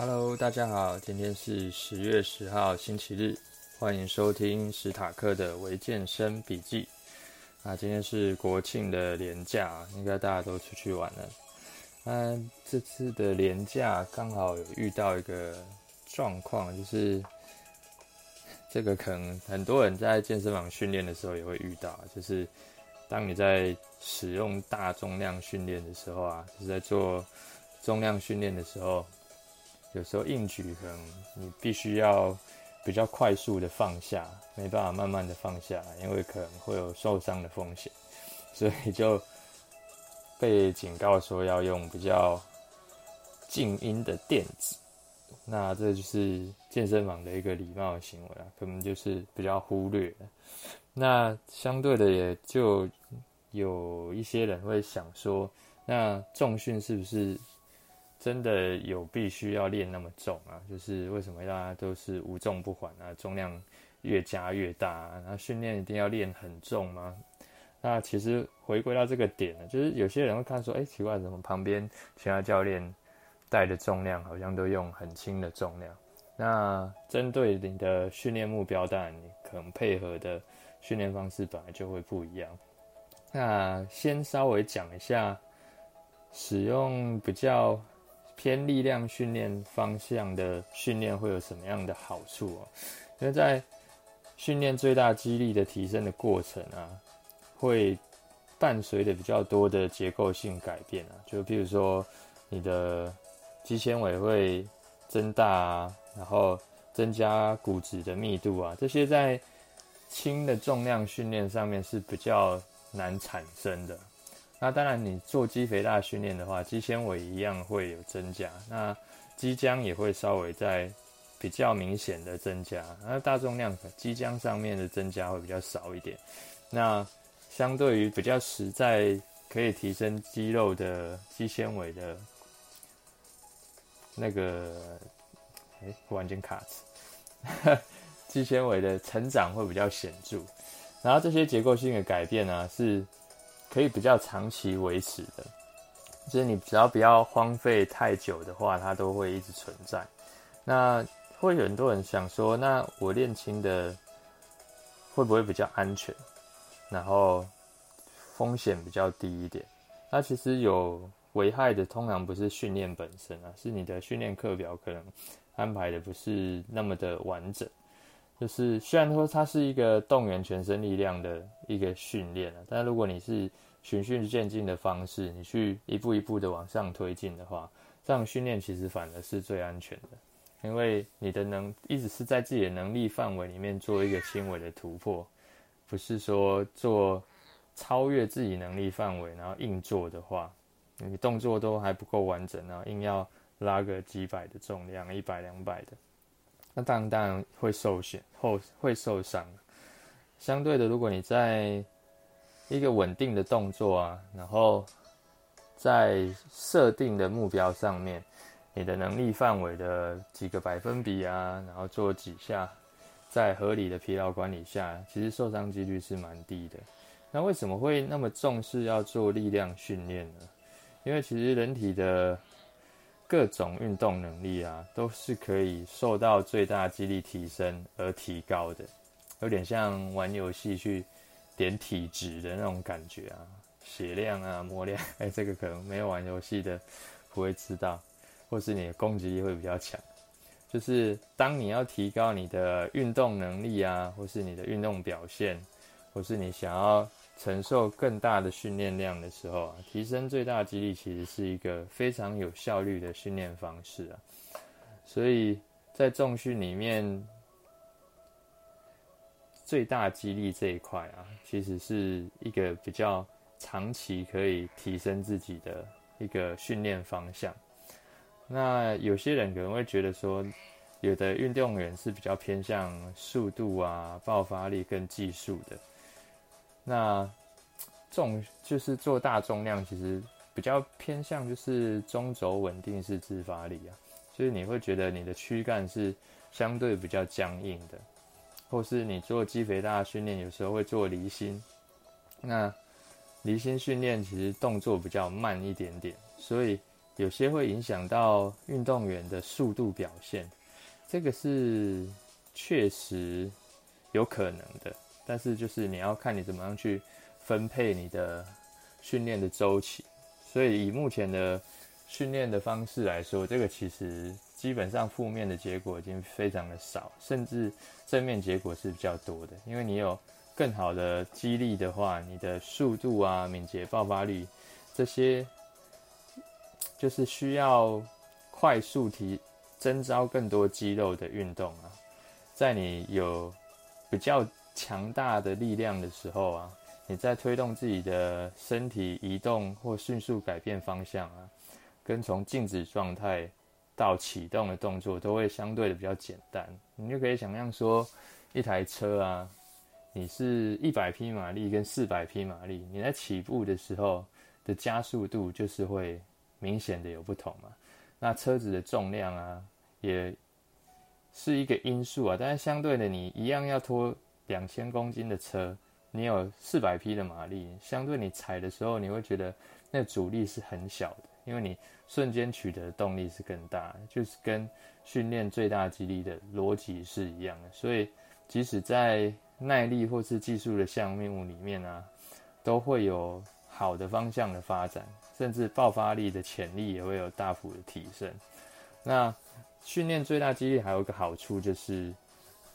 Hello，大家好，今天是十月十号星期日，欢迎收听史塔克的微健身笔记。啊，今天是国庆的连假，应该大家都出去玩了。嗯，这次的连假刚好有遇到一个状况，就是这个可能很多人在健身房训练的时候也会遇到，就是当你在使用大重量训练的时候啊，就是在做重量训练的时候。有时候硬举可能你必须要比较快速的放下，没办法慢慢的放下，因为可能会有受伤的风险，所以就被警告说要用比较静音的垫子。那这就是健身房的一个礼貌行为啊，可能就是比较忽略。那相对的也就有一些人会想说，那重训是不是？真的有必须要练那么重啊？就是为什么大家都是无重不缓啊？重量越加越大啊，然后训练一定要练很重吗？那其实回归到这个点呢，就是有些人会看说，哎，奇怪，怎么旁边其他教练带的重量好像都用很轻的重量？那针对你的训练目标，当然你可能配合的训练方式本来就会不一样。那先稍微讲一下，使用比较。偏力量训练方向的训练会有什么样的好处哦？因为在训练最大肌力的提升的过程啊，会伴随着比较多的结构性改变啊，就比如说你的肌纤维会增大啊，然后增加骨质的密度啊，这些在轻的重量训练上面是比较难产生的。那当然，你做肌肥大训练的话，肌纤维一样会有增加，那肌浆也会稍微在比较明显的增加。那大重量肌浆上面的增加会比较少一点。那相对于比较实在可以提升肌肉的肌纤维的那个，哎，忽然间卡词，肌纤维的成长会比较显著。然后这些结构性的改变呢、是。可以比较长期维持的，就是你只要不要荒废太久的话，它都会一直存在。那会有很多人想说，那我练轻的会不会比较安全？然后风险比较低一点？那其实有危害的，通常不是训练本身啊，是你的训练课表可能安排的不是那么的完整。就是虽然说它是一个动员全身力量的一个训练啊，但如果你是循序渐进的方式，你去一步一步的往上推进的话，这样训练其实反而是最安全的，因为你的能一直是在自己的能力范围里面做一个轻微的突破，不是说做超越自己能力范围，然后硬做的话，你动作都还不够完整，然后硬要拉个几百的重量，一百两百的。那当然，当然会受损，后会受伤。相对的，如果你在一个稳定的动作啊，然后在设定的目标上面，你的能力范围的几个百分比啊，然后做几下，在合理的疲劳管理下，其实受伤几率是蛮低的。那为什么会那么重视要做力量训练呢？因为其实人体的各种运动能力啊，都是可以受到最大肌力提升而提高的，有点像玩游戏去点体质的那种感觉啊，血量啊、魔量，哎、这个可能没有玩游戏的不会知道，或是你的攻击力会比较强。就是当你要提高你的运动能力啊，或是你的运动表现，或是你想要。承受更大的训练量的时候啊，提升最大肌力其实是一个非常有效率的训练方式啊。所以在重训里面，最大肌力这一块啊，其实是一个比较长期可以提升自己的一个训练方向。那有些人可能会觉得说，有的运动员是比较偏向速度啊、爆发力跟技术的。那重就是做大重量，其实比较偏向就是中轴稳定式自发力啊，所以你会觉得你的躯干是相对比较僵硬的，或是你做肌肥大训练，有时候会做离心，那离心训练其实动作比较慢一点点，所以有些会影响到运动员的速度表现，这个是确实有可能的。但是就是你要看你怎么样去分配你的训练的周期。所以以目前的训练的方式来说，这个其实基本上负面的结果已经非常的少，甚至正面结果是比较多的。因为你有更好的激励的话，你的速度啊、敏捷、爆发力这些，就是需要快速提征招更多肌肉的运动啊，在你有比较强大的力量的时候啊。你在推动自己的身体移动或迅速改变方向啊，跟从静止状态到启动的动作都会相对的比较简单。你就可以想象说，一台车啊，你是一百匹马力跟四百匹马力，你在起步的时候的加速度就是会明显的有不同嘛。那车子的重量啊，也是一个因素啊。但是相对的，你一样要拖两千公斤的车。你有四百匹的马力，相对你踩的时候，你会觉得那阻力是很小的，因为你瞬间取得的动力是更大，就是跟训练最大肌力的逻辑是一样的。所以，即使在耐力或是技术的项目里面啊，都会有好的方向的发展，甚至爆发力的潜力也会有大幅的提升。那训练最大肌力还有一个好处就是，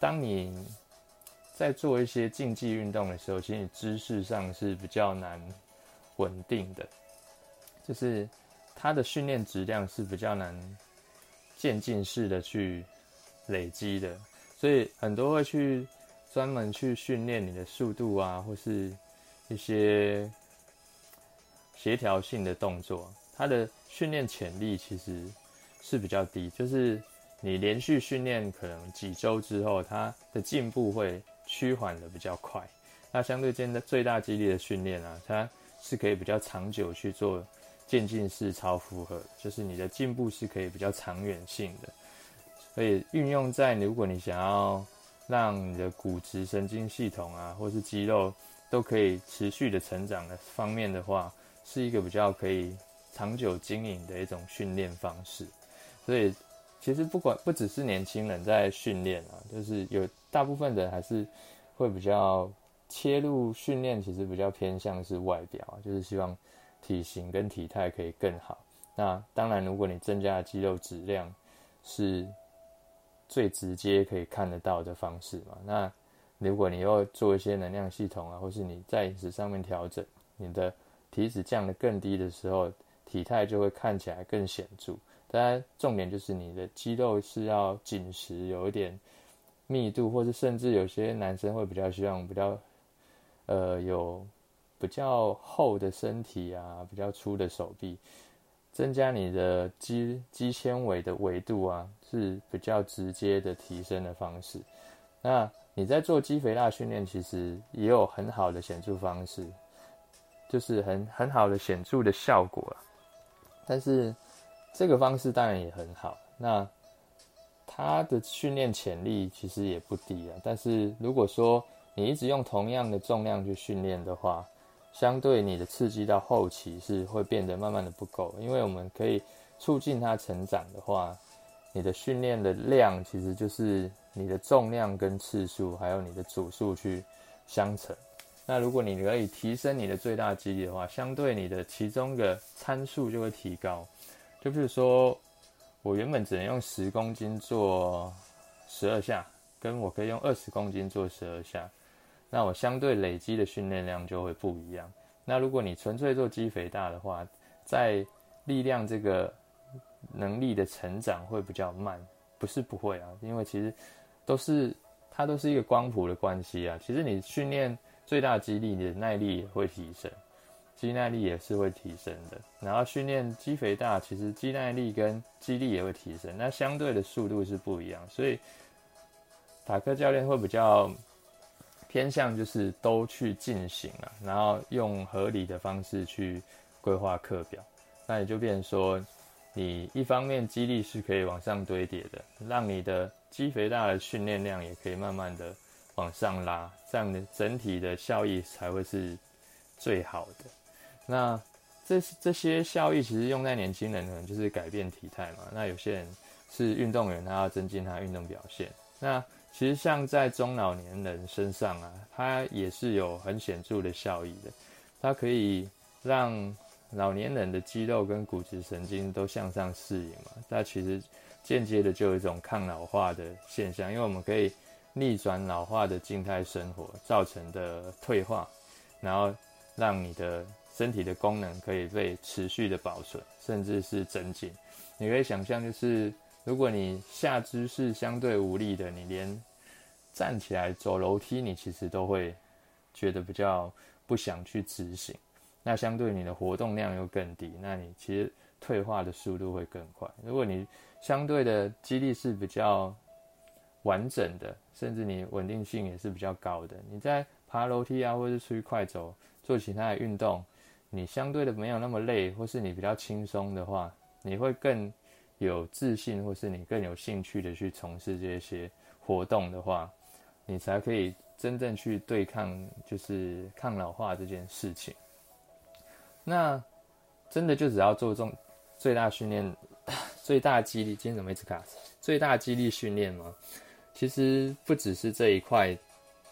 当你在做一些竞技运动的时候，其实你姿势上是比较难稳定的，就是它的训练质量是比较难渐进式的去累积的，所以很多会去专门去训练你的速度啊，或是一些协调性的动作，它的训练潜力其实是比较低，就是你连续训练可能几周之后，它的进步会。趋缓的比较快，那相对间的最大肌力的训练啊，它是可以比较长久去做渐进式超负荷，就是你的进步是可以比较长远性的，所以运用在如果你想要让你的骨质、神经系统啊，或是肌肉都可以持续的成长的方面的话，是一个比较可以长久经营的一种训练方式。所以其实不管不只是年轻人在训练啊，就是有。大部分人还是会比较切入训练，其实比较偏向是外表，就是希望体型跟体态可以更好。那当然，如果你增加的肌肉质量是最直接可以看得到的方式嘛。那如果你要做一些能量系统啊，或是你在饮食上面调整，你的体脂降得更低的时候，体态就会看起来更显著。当然，重点就是你的肌肉是要紧实，有一点。密度，或是甚至有些男生会比较希望比较，呃，有比较厚的身体啊，比较粗的手臂，增加你的肌肌纤维的维度啊，是比较直接的提升的方式。那你在做肌肥大训练，其实也有很好的显著方式，就是很很好的显著的效果啊。但是这个方式当然也很好，那。它的训练潜力其实也不低啊，但是如果说你一直用同样的重量去训练的话，相对你的刺激到后期是会变得慢慢的不够，因为我们可以促进它成长的话，你的训练的量其实就是你的重量跟次数还有你的组数去相乘。那如果你可以提升你的最大肌力的话，相对你的其中的参数就会提高，就比如说。我原本只能用十公斤做十二下，跟我可以用二十公斤做十二下，那我相对累积的训练量就会不一样。那如果你纯粹做肌肥大的话，在力量这个能力的成长会比较慢，不是不会啊，因为其实都是它都是一个光谱的关系啊。其实你训练最大肌力，你的耐力也会提升。肌耐力也是会提升的，然后训练肌肥大，其实肌耐力跟肌力也会提升，那相对的速度是不一样，所以塔克教练会比较偏向就是都去进行了，然后用合理的方式去规划课表，那也就变说，你一方面肌力是可以往上堆叠的，让你的肌肥大的训练量也可以慢慢的往上拉，这样的整体的效益才会是最好的。那这这些效益其实用在年轻人可能就是改变体态嘛。那有些人是运动员，他要增进他运动表现。那其实像在中老年人身上啊，它也是有很显著的效益的。它可以让老年人的肌肉跟骨质神经都向上适应嘛。那其实间接的就有一种抗老化的现象，因为我们可以逆转老化的静态生活造成的退化，然后让你的身体的功能可以被持续的保存，甚至是增进。你可以想象，就是如果你下肢是相对无力的，你连站起来走楼梯，你其实都会觉得比较不想去执行。那相对你的活动量又更低，那你其实退化的速度会更快。如果你相对的肌力是比较完整的，甚至你稳定性也是比较高的，你在爬楼梯啊，或者是出去快走，做其他的运动，你相对的没有那么累，或是你比较轻松的话，你会更有自信，或是你更有兴趣的去从事这些活动的话，你才可以真正去对抗，就是抗老化这件事情。那真的就只要做重最大训练。最大肌力，今天怎么一直卡？最大肌力训练吗？其实不只是这一块，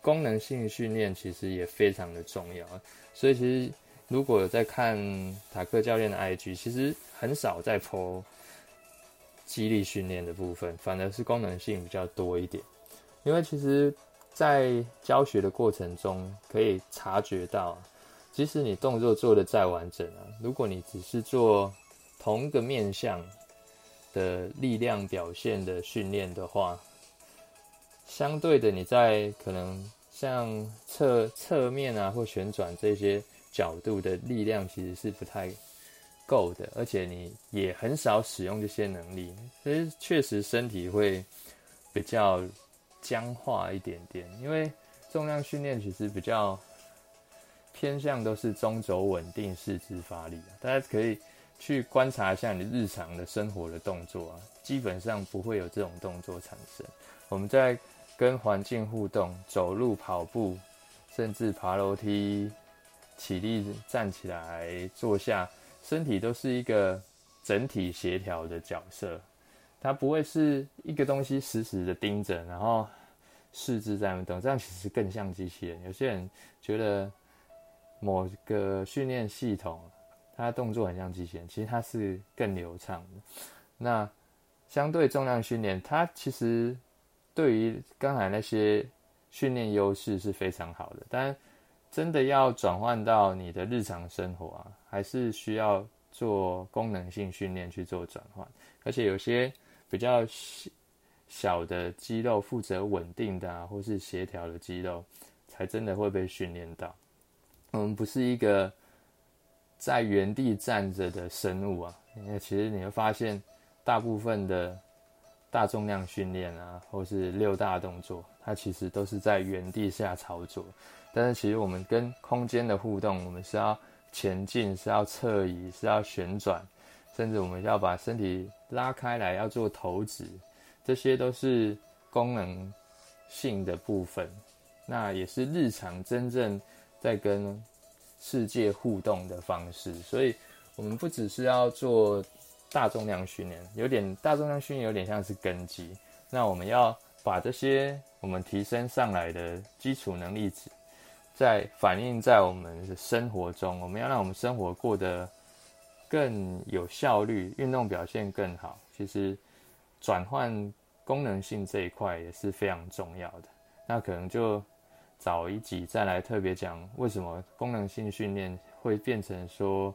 功能性训练其实也非常的重要。所以其实如果有在看塔克教练的 IG，其实很少在 po 肌力训练的部分，反而是功能性比较多一点。因为其实，在教学的过程中，可以察觉到，即使你动作做得再完整啊，如果你只是做同一个面向。的力量表现的训练的话，相对的，你在可能像侧侧面啊或旋转这些角度的力量其实是不太够的，而且你也很少使用这些能力，所以确实身体会比较僵化一点点。因为重量训练其实比较偏向都是中轴稳定四肢发力，大家可以。去观察一下你日常的生活的动作啊，基本上不会有这种动作产生。我们在跟环境互动，走路、跑步，甚至爬楼梯、起立、站起来、坐下，身体都是一个整体协调的角色。它不会是一个东西死死的盯着，然后四肢在那动，这样其实更像机器人。有些人觉得某个训练系统。它动作很像机器人，其实它是更流畅的。那相对重量训练，它其实对于刚才那些训练优势是非常好的。但真的要转换到你的日常生活啊，还是需要做功能性训练去做转换。而且有些比较小的肌肉负责稳定的啊，或是协调的肌肉，才真的会被训练到。我们不是一个。在原地站着的生物啊，因为其实你会发现，大部分的大重量训练啊，或是六大动作，它其实都是在原地下操作。但是其实我们跟空间的互动，我们是要前进，是要侧移，是要旋转，甚至我们要把身体拉开来，要做投掷，这些都是功能性的部分。那也是日常真正在跟。世界互动的方式，所以我们不只是要做大重量训练，有点大重量训练有点像是根基。那我们要把这些我们提升上来的基础能力，在反映在我们的生活中，我们要让我们生活过得更有效率，运动表现更好。其实转换功能性这一块也是非常重要的。那可能就。早一集再来特别讲为什么功能性训练会变成说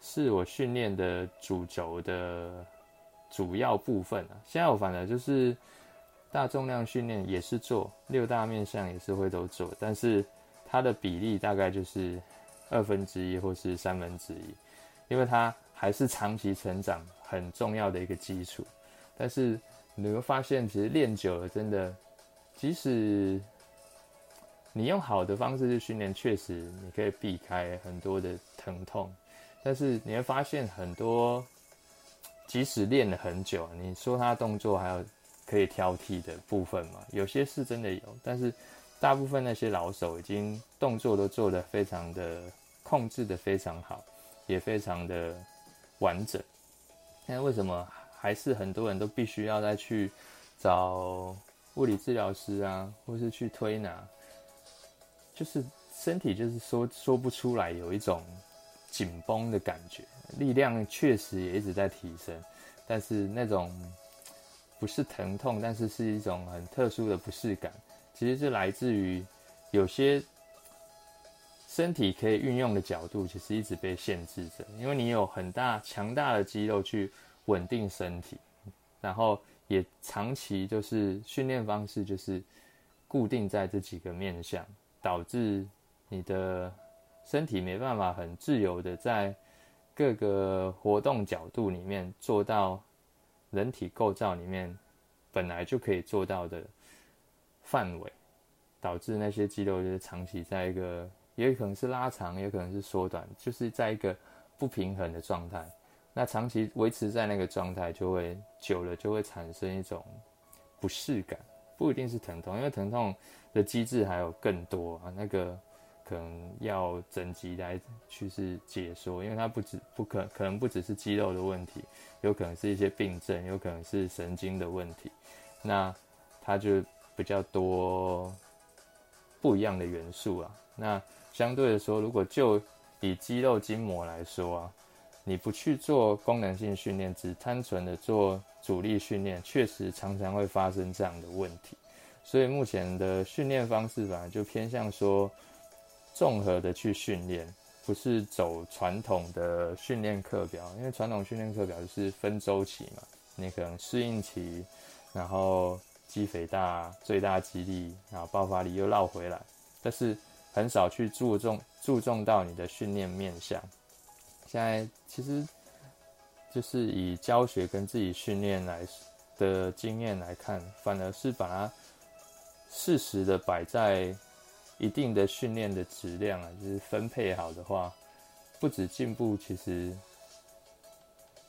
是我训练的主轴的主要部分啊。现在我反正就是大重量训练也是做，六大面向也是会都做，但是它的比例大概就是二分之一或是三分之一，因为它还是长期成长很重要的一个基础。但是你会发现，其实练久了，真的即使你用好的方式去训练，确实你可以避开很多的疼痛，但是你会发现很多，即使练了很久，你说他动作还有可以挑剔的部分嘛？有些是真的有，但是大部分那些老手已经动作都做得非常的控制得非常好，也非常的完整。那为什么还是很多人都必须要再去找物理治疗师啊，或是去推拿？就是身体就是说 说不出来，有一种紧绷的感觉，力量确实也一直在提升，但是那种不是疼痛，但是是一种很特殊的不适感，其实是来自于有些身体可以运用的角度，其实一直被限制着，因为你有很大强大的肌肉去稳定身体，然后也长期就是训练方式就是固定在这几个面向。导致你的身体没办法很自由的在各个活动角度里面做到人体构造里面本来就可以做到的范围，导致那些肌肉就是长期在一个，也可能是拉长，也可能是缩短，就是在一个不平衡的状态。那长期维持在那个状态，就会久了就会产生一种不适感。不一定是疼痛，因为疼痛的机制还有更多啊，那个可能要整集来去是解说，因为它不止不可可能不只是肌肉的问题，有可能是一些病症，有可能是神经的问题，那它就比较多不一样的元素啊。那相对的说，如果就以肌肉筋膜来说啊，你不去做功能性训练，只单纯的做。阻力训练确实常常会发生这样的问题，所以目前的训练方式吧，就偏向说综合的去训练，不是走传统的训练课表。因为传统训练课表就是分周期嘛，你可能适应期，然后肌肥大、最大肌力，然后爆发力又绕回来，但是很少去注重注重到你的训练面向。现在其实。就是以教学跟自己训练来的经验来看，反而是把它适时的摆在一定的训练的质量啊，就是分配好的话，不止进步，其实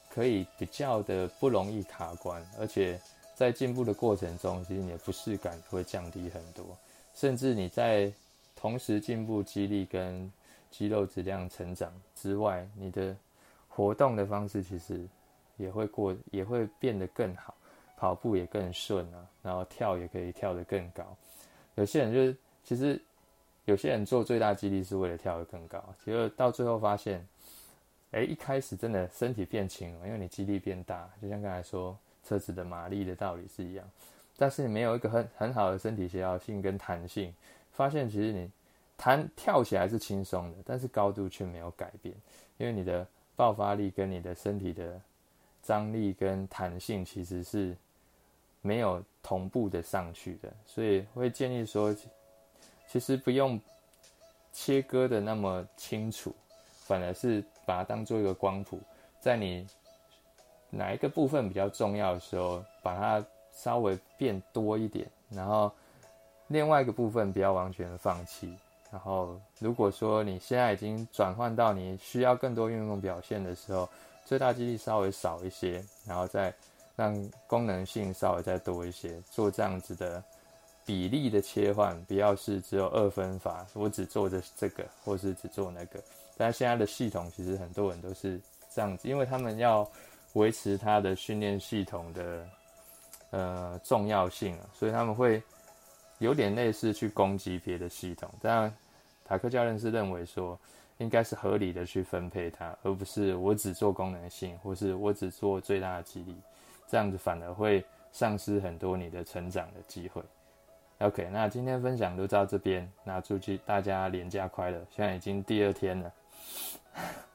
可以比较的不容易卡关，而且在进步的过程中，其实你的不适感会降低很多，甚至你在同时进步肌力跟肌肉质量成长之外，你的。活动的方式其实也会过，也会变得更好，跑步也更顺啊，然后跳也可以跳得更高。有些人就是，其实有些人做最大肌力是为了跳得更高，结果到最后发现，哎，一开始真的身体变轻了，因为你肌力变大，就像刚才说车子的马力的道理是一样。但是你没有一个很很好的身体协调性跟弹性，发现其实你弹跳起来是轻松的，但是高度却没有改变，因为你的。爆发力跟你的身体的张力跟弹性其实是没有同步的上去的，所以会建议说，其实不用切割的那么清楚，反而是把它当做一个光谱，在你哪一个部分比较重要的时候，把它稍微变多一点，然后另外一个部分不要完全放弃。然后，如果说你现在已经转换到你需要更多运动表现的时候，最大肌力稍微少一些，然后再让功能性稍微再多一些，做这样子的比例的切换，不要是只有二分法，我只做的这个，或是只做那个。但现在的系统其实很多人都是这样子，因为他们要维持他的训练系统的呃重要性啊，所以他们会有点类似去攻击别的系统，但。塔克教练是认为说，应该是合理的去分配它，而不是我只做功能性，或是我只做最大的激励，这样子反而会丧失很多你的成长的机会。OK，那今天分享就到这边，那祝大家连假快乐。现在已经第二天了，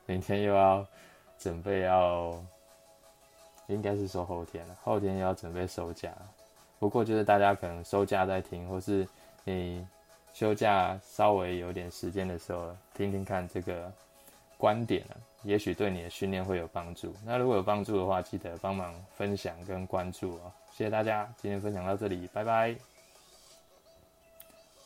明天又要准备要，应该是说后天了，后天又要准备收假。不过就是大家可能收假在听，或是你。休假稍微有点时间的时候，听听看这个观点啊，也许对你的训练会有帮助。那如果有帮助的话，记得帮忙分享跟关注哦。谢谢大家，今天分享到这里，拜拜。